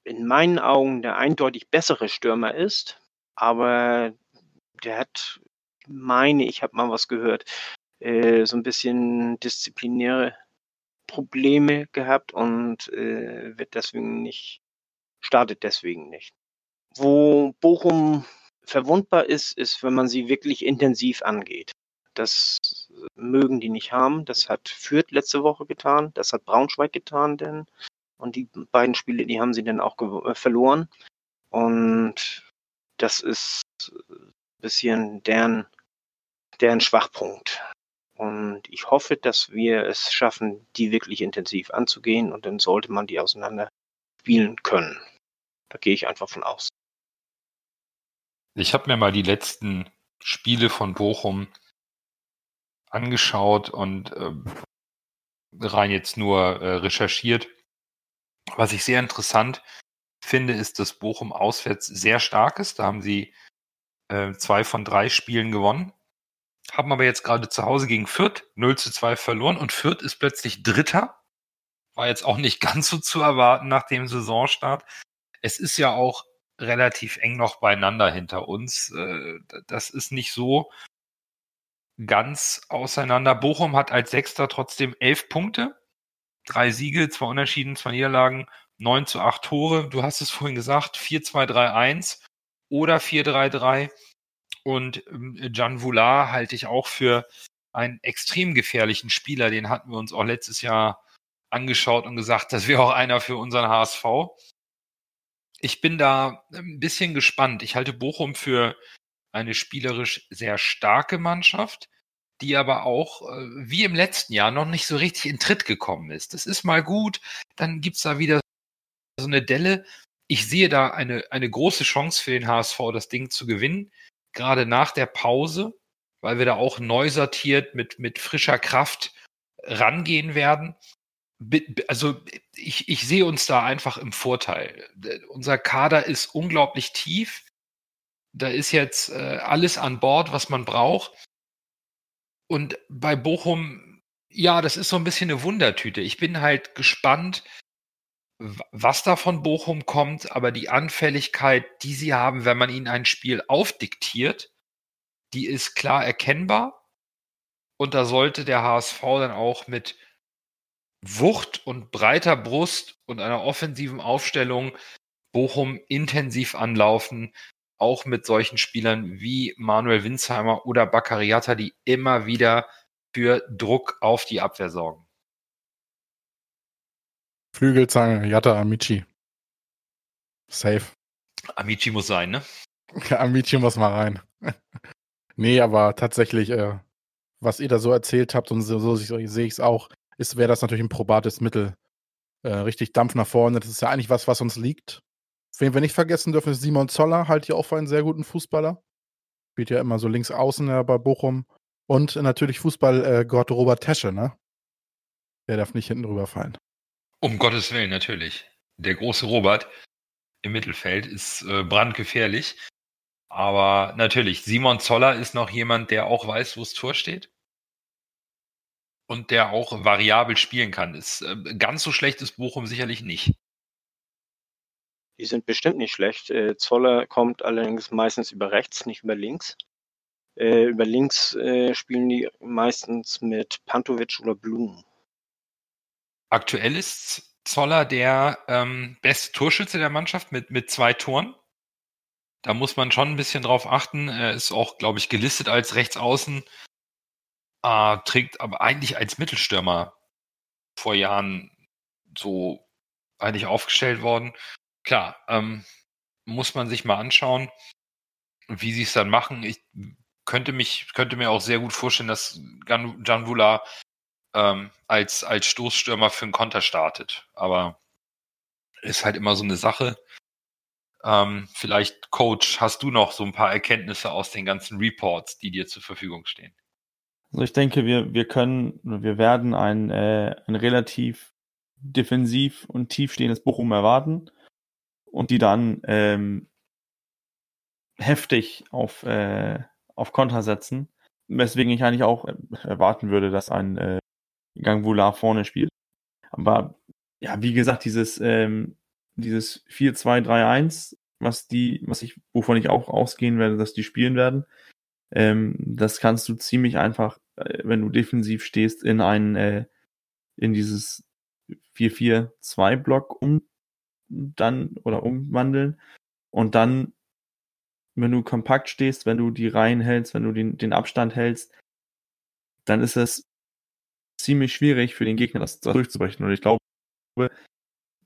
in meinen Augen der eindeutig bessere Stürmer ist, aber der hat, meine ich, habe mal was gehört, äh, so ein bisschen disziplinäre Probleme gehabt und äh, wird deswegen nicht, startet deswegen nicht. Wo Bochum verwundbar ist, ist, wenn man sie wirklich intensiv angeht. Das mögen die nicht haben. Das hat Fürth letzte Woche getan, das hat Braunschweig getan, denn und die beiden Spiele, die haben sie dann auch äh, verloren. Und das ist ein bisschen deren, deren Schwachpunkt. Und ich hoffe, dass wir es schaffen, die wirklich intensiv anzugehen und dann sollte man die auseinander spielen können. Da gehe ich einfach von aus. Ich habe mir mal die letzten Spiele von Bochum angeschaut und äh, rein jetzt nur äh, recherchiert. Was ich sehr interessant finde, ist, dass Bochum auswärts sehr stark ist. Da haben sie äh, zwei von drei Spielen gewonnen, haben aber jetzt gerade zu Hause gegen Fürth 0 zu 2 verloren und Fürth ist plötzlich Dritter. War jetzt auch nicht ganz so zu erwarten nach dem Saisonstart. Es ist ja auch relativ eng noch beieinander hinter uns. Äh, das ist nicht so ganz auseinander. Bochum hat als Sechster trotzdem elf Punkte, drei Siege, zwei Unentschieden, zwei Niederlagen, neun zu acht Tore. Du hast es vorhin gesagt, 4-2-3-1 oder 4-3-3. Und Jan ähm, Voulard halte ich auch für einen extrem gefährlichen Spieler. Den hatten wir uns auch letztes Jahr angeschaut und gesagt, das wäre auch einer für unseren HSV. Ich bin da ein bisschen gespannt. Ich halte Bochum für eine spielerisch sehr starke Mannschaft, die aber auch, äh, wie im letzten Jahr, noch nicht so richtig in Tritt gekommen ist. Das ist mal gut, dann gibt's da wieder so eine Delle. Ich sehe da eine, eine große Chance für den HSV, das Ding zu gewinnen, gerade nach der Pause, weil wir da auch neu sortiert mit, mit frischer Kraft rangehen werden also ich, ich sehe uns da einfach im Vorteil. Unser Kader ist unglaublich tief. Da ist jetzt äh, alles an Bord, was man braucht. Und bei Bochum, ja, das ist so ein bisschen eine Wundertüte. Ich bin halt gespannt, was da von Bochum kommt, aber die Anfälligkeit, die sie haben, wenn man ihnen ein Spiel aufdiktiert, die ist klar erkennbar. Und da sollte der HSV dann auch mit Wucht und breiter Brust und einer offensiven Aufstellung Bochum intensiv anlaufen, auch mit solchen Spielern wie Manuel Winsheimer oder Baccariata, die immer wieder für Druck auf die Abwehr sorgen. Flügelzange, Jatta Amici. Safe. Amici muss sein, ne? Amici muss mal rein. nee, aber tatsächlich, äh, was ihr da so erzählt habt und so, so sehe ich es auch, ist, wäre das natürlich ein probates Mittel. Äh, richtig Dampf nach vorne. Das ist ja eigentlich was, was uns liegt. Wen wir nicht vergessen dürfen, ist Simon Zoller, halt hier auch für einen sehr guten Fußballer. Spielt ja immer so links außen ja, bei Bochum. Und natürlich Fußballgott äh, Robert Tesche, ne? Der darf nicht hinten rüberfallen. Um Gottes Willen, natürlich. Der große Robert. im Mittelfeld ist äh, brandgefährlich. Aber natürlich, Simon Zoller ist noch jemand, der auch weiß, wo das Tor steht. Und der auch variabel spielen kann. Ist, äh, ganz so schlecht ist Bochum sicherlich nicht. Die sind bestimmt nicht schlecht. Äh, Zoller kommt allerdings meistens über rechts, nicht über links. Äh, über links äh, spielen die meistens mit Pantovic oder Blum. Aktuell ist Zoller der ähm, beste Torschütze der Mannschaft mit, mit zwei Toren. Da muss man schon ein bisschen drauf achten. Er ist auch, glaube ich, gelistet als Rechtsaußen, äh, trägt aber eigentlich als Mittelstürmer vor Jahren so eigentlich aufgestellt worden. Klar, ähm, muss man sich mal anschauen, wie sie es dann machen. Ich könnte mich, könnte mir auch sehr gut vorstellen, dass Janvula ähm, als, als Stoßstürmer für einen Konter startet. Aber ist halt immer so eine Sache. Ähm, vielleicht, Coach, hast du noch so ein paar Erkenntnisse aus den ganzen Reports, die dir zur Verfügung stehen? Also ich denke, wir, wir können, wir werden ein, äh, ein relativ defensiv und tiefstehendes Bochum erwarten und die dann ähm, heftig auf, äh, auf Konter setzen, weswegen ich eigentlich auch erwarten würde, dass ein äh, Gangvula vorne spielt. Aber ja, wie gesagt, dieses, ähm, dieses 4-2-3-1, was die, was ich, wovon ich auch ausgehen werde, dass die spielen werden, ähm, das kannst du ziemlich einfach, äh, wenn du defensiv stehst, in ein, äh, in dieses 4-4-2-Block um dann oder umwandeln und dann, wenn du kompakt stehst, wenn du die Reihen hältst, wenn du den, den Abstand hältst, dann ist es ziemlich schwierig für den Gegner, das, das durchzubrechen. Und ich glaube,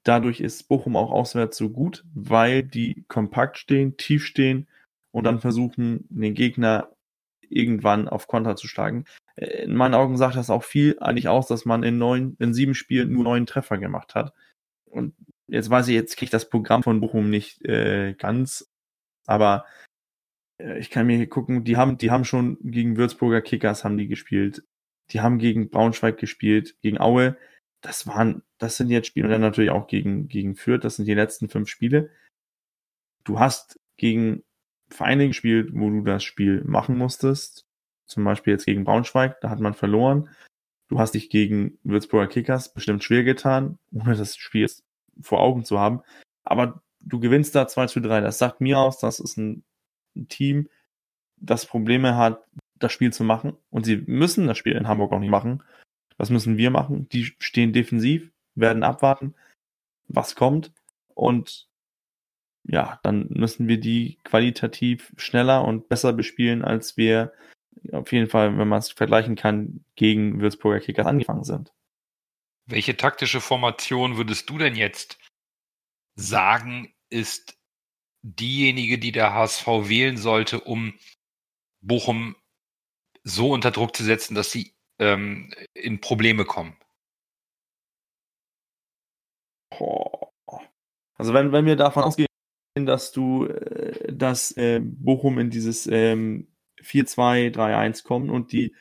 dadurch ist Bochum auch auswärts so gut, weil die kompakt stehen, tief stehen und dann versuchen, den Gegner irgendwann auf Konter zu schlagen. Äh, in meinen Augen sagt das auch viel eigentlich aus, dass man in neun, in sieben Spielen nur neun Treffer gemacht hat. Und jetzt weiß ich, jetzt kriege ich das Programm von Bochum nicht äh, ganz, aber äh, ich kann mir hier gucken, die haben, die haben schon gegen Würzburger Kickers haben die gespielt. Die haben gegen Braunschweig gespielt, gegen Aue. Das waren, das sind jetzt Spiele und dann natürlich auch gegen, gegen Fürth. Das sind die letzten fünf Spiele. Du hast gegen Vereine gespielt, wo du das Spiel machen musstest. Zum Beispiel jetzt gegen Braunschweig, da hat man verloren. Du hast dich gegen Würzburger Kickers bestimmt schwer getan, ohne das Spiel vor Augen zu haben. Aber du gewinnst da 2 zu 3. Das sagt mir aus, das ist ein, Team, das Probleme hat, das Spiel zu machen. Und sie müssen das Spiel in Hamburg auch nicht machen. Was müssen wir machen? Die stehen defensiv, werden abwarten, was kommt. Und ja, dann müssen wir die qualitativ schneller und besser bespielen, als wir auf jeden Fall, wenn man es vergleichen kann, gegen Würzburger Kickers angefangen sind. Welche taktische Formation würdest du denn jetzt sagen, ist diejenige, die der HSV wählen sollte, um Bochum so unter Druck zu setzen, dass sie ähm, in Probleme kommen? Also wenn, wenn wir davon ausgehen, dass du, äh, dass äh, Bochum in dieses ähm, 4-2-3-1 kommt und die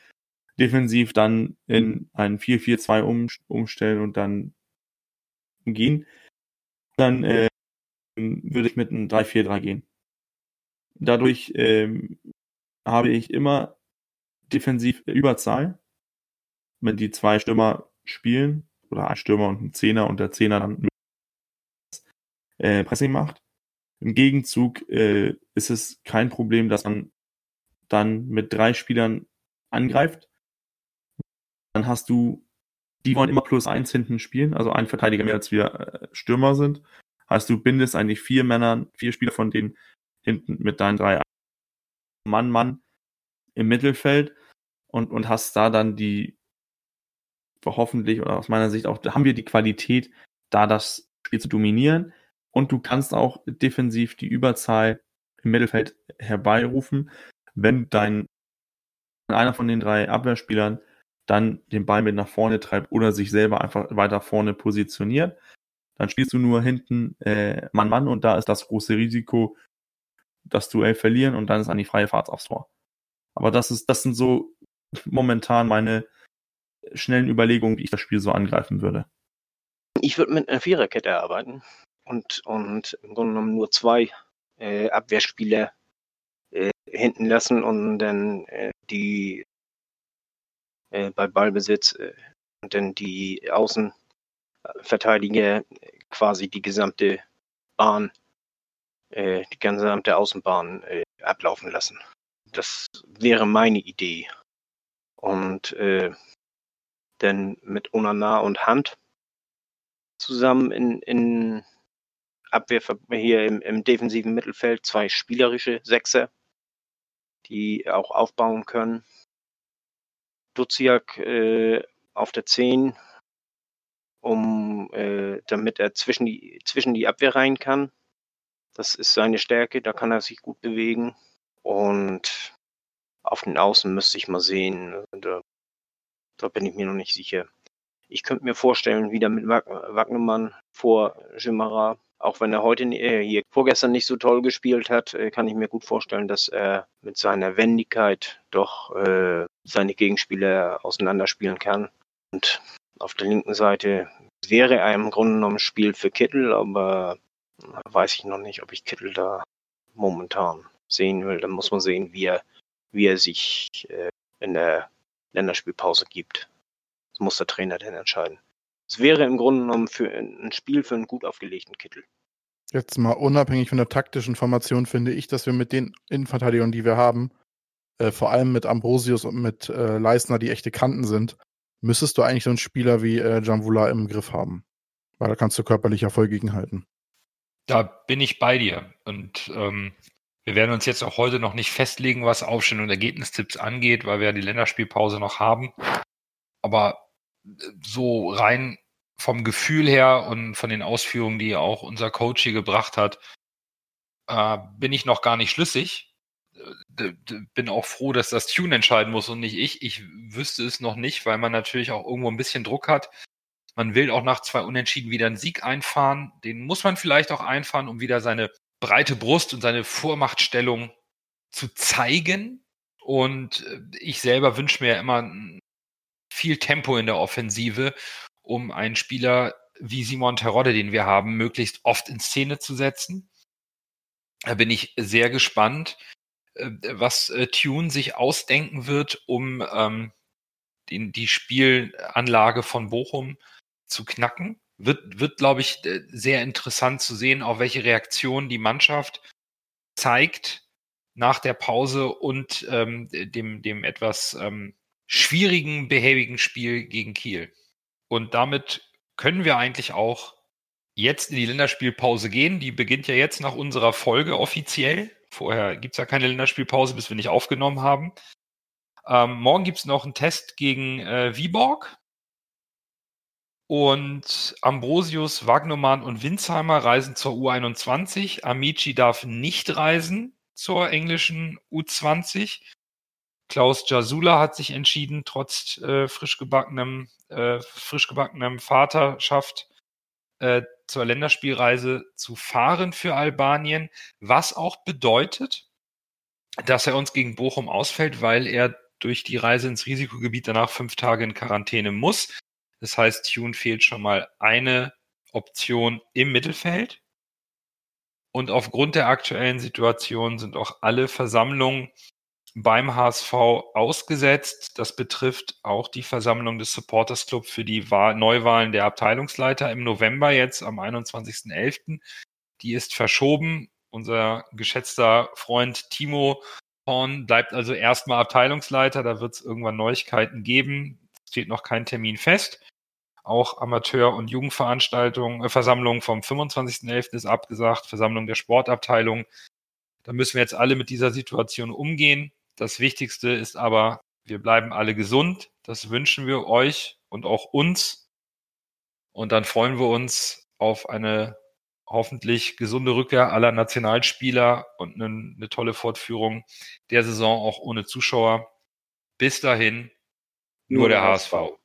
defensiv dann in ein 4-4-2 um, umstellen und dann gehen, dann äh, würde ich mit einem 3-4-3 gehen. Dadurch ähm, habe ich immer defensiv Überzahl, wenn die zwei Stürmer spielen, oder ein Stürmer und ein Zehner und der Zehner dann äh, Pressing macht. Im Gegenzug äh, ist es kein Problem, dass man dann mit drei Spielern angreift. Dann hast du, die wollen immer plus eins hinten spielen, also ein Verteidiger mehr als wir äh, Stürmer sind. Heißt, du bindest eigentlich vier Männer, vier Spieler von denen hinten mit deinen drei Mann, Mann im Mittelfeld und, und hast da dann die, hoffentlich oder aus meiner Sicht auch, da haben wir die Qualität, da das Spiel zu dominieren. Und du kannst auch defensiv die Überzahl im Mittelfeld herbeirufen, wenn dein einer von den drei Abwehrspielern dann den Ball mit nach vorne treibt oder sich selber einfach weiter vorne positioniert. Dann spielst du nur hinten äh, Mann-Mann und da ist das große Risiko, das Duell verlieren und dann ist an die freie Fahrt aufs Tor. Aber das ist, das sind so momentan meine schnellen Überlegungen, wie ich das Spiel so angreifen würde. Ich würde mit einer Viererkette arbeiten. Und, und im Grunde genommen nur zwei äh, Abwehrspieler äh, hinten lassen und dann äh, die äh, bei Ballbesitz äh, und dann die Außenverteidiger quasi die gesamte Bahn, äh, die gesamte Außenbahn ablaufen lassen. Das wäre meine Idee. Und dann mit Onana und Hand zusammen in, in Abwehr hier im, im defensiven Mittelfeld zwei spielerische Sechser, die auch aufbauen können. Duziak äh, auf der 10, um, äh, damit er zwischen die, zwischen die Abwehr rein kann. Das ist seine Stärke, da kann er sich gut bewegen. Und auf den Außen müsste ich mal sehen. Da, da bin ich mir noch nicht sicher. Ich könnte mir vorstellen, wieder mit Wagnermann vor Jimara, auch wenn er heute äh, hier vorgestern nicht so toll gespielt hat, äh, kann ich mir gut vorstellen, dass er mit seiner Wendigkeit doch äh, seine Gegenspieler auseinanderspielen kann. Und auf der linken Seite wäre er im Grunde genommen ein Spiel für Kittel, aber weiß ich noch nicht, ob ich Kittel da momentan sehen will. Dann muss man sehen, wie er, wie er sich äh, in der Länderspielpause gibt. Das muss der Trainer dann entscheiden. Es wäre im Grunde genommen für ein Spiel für einen gut aufgelegten Kittel. Jetzt mal unabhängig von der taktischen Formation finde ich, dass wir mit den Innenverteidigern, die wir haben, äh, vor allem mit Ambrosius und mit äh, Leisner, die echte Kanten sind, müsstest du eigentlich so einen Spieler wie äh, Jamvula im Griff haben. Weil da kannst du körperlich Erfolg gegenhalten. Da bin ich bei dir. Und ähm, wir werden uns jetzt auch heute noch nicht festlegen, was Aufstellung und Ergebnistipps angeht, weil wir ja die Länderspielpause noch haben. Aber so rein vom Gefühl her und von den Ausführungen, die auch unser Coach hier gebracht hat, äh, bin ich noch gar nicht schlüssig bin auch froh, dass das Tune entscheiden muss und nicht ich. Ich wüsste es noch nicht, weil man natürlich auch irgendwo ein bisschen Druck hat. Man will auch nach zwei Unentschieden wieder einen Sieg einfahren. Den muss man vielleicht auch einfahren, um wieder seine breite Brust und seine Vormachtstellung zu zeigen. Und äh, ich selber wünsche mir immer viel Tempo in der Offensive, um einen Spieler wie Simon Terodde, den wir haben, möglichst oft in Szene zu setzen. Da bin ich sehr gespannt. Äh, was äh, Tune sich ausdenken wird, um ähm, den, die Spielanlage von Bochum zu knacken. Wird, wird glaube ich, äh, sehr interessant zu sehen, auf welche Reaktion die Mannschaft zeigt nach der Pause und ähm, dem, dem etwas ähm, schwierigen, behäbigen Spiel gegen Kiel. Und damit können wir eigentlich auch jetzt in die Länderspielpause gehen. Die beginnt ja jetzt nach unserer Folge offiziell. Vorher gibt es ja keine Länderspielpause, bis wir nicht aufgenommen haben. Ähm, morgen gibt es noch einen Test gegen äh, Viborg. Und Ambrosius, Wagnermann und Winsheimer reisen zur U21. Amici darf nicht reisen zur englischen U20. Klaus Jasula hat sich entschieden, trotz äh, frisch gebackenem, äh, frisch gebackenem Vaterschaft äh, zur Länderspielreise zu fahren für Albanien, was auch bedeutet, dass er uns gegen Bochum ausfällt, weil er durch die Reise ins Risikogebiet danach fünf Tage in Quarantäne muss. Das heißt, Tune fehlt schon mal eine Option im Mittelfeld. Und aufgrund der aktuellen Situation sind auch alle Versammlungen beim HSV ausgesetzt. Das betrifft auch die Versammlung des Supporters Club für die Wahl Neuwahlen der Abteilungsleiter im November jetzt am 21.11. Die ist verschoben. Unser geschätzter Freund Timo Horn bleibt also erstmal Abteilungsleiter. Da wird es irgendwann Neuigkeiten geben. Steht noch kein Termin fest. Auch Amateur- und Jugendveranstaltungen, äh, Versammlung vom 25.11. ist abgesagt, Versammlung der Sportabteilung. Da müssen wir jetzt alle mit dieser Situation umgehen. Das Wichtigste ist aber, wir bleiben alle gesund. Das wünschen wir euch und auch uns. Und dann freuen wir uns auf eine hoffentlich gesunde Rückkehr aller Nationalspieler und eine, eine tolle Fortführung der Saison auch ohne Zuschauer. Bis dahin, nur, nur der HSV. HSV.